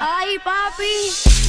Ay, papi.